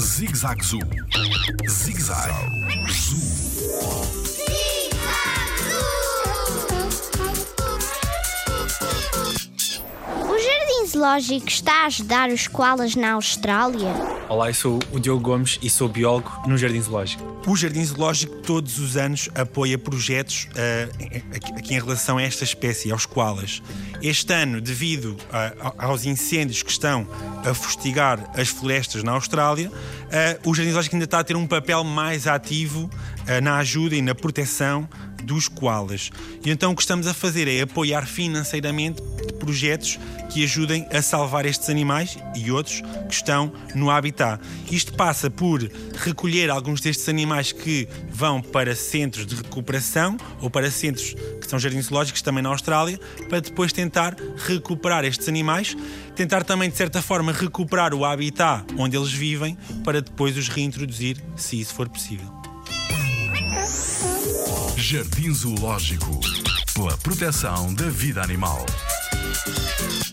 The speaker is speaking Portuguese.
Zig-Zag Zoo. Zig-Zag Zoo. O Jardim Zoológico está a ajudar os koalas na Austrália? Olá, eu sou o Diogo Gomes e sou biólogo no Jardim Zoológico. O Jardim Zoológico todos os anos apoia projetos uh, aqui em relação a esta espécie, aos koalas. Este ano, devido uh, aos incêndios que estão a fustigar as florestas na Austrália, uh, o Jardim Zoológico ainda está a ter um papel mais ativo na ajuda e na proteção dos koalas. E então o que estamos a fazer é apoiar financeiramente projetos que ajudem a salvar estes animais e outros que estão no habitat. Isto passa por recolher alguns destes animais que vão para centros de recuperação ou para centros que são jardins zoológicos também na Austrália, para depois tentar recuperar estes animais, tentar também de certa forma recuperar o habitat onde eles vivem para depois os reintroduzir, se isso for possível. Jardim Zoológico pela proteção da vida animal. Thank you.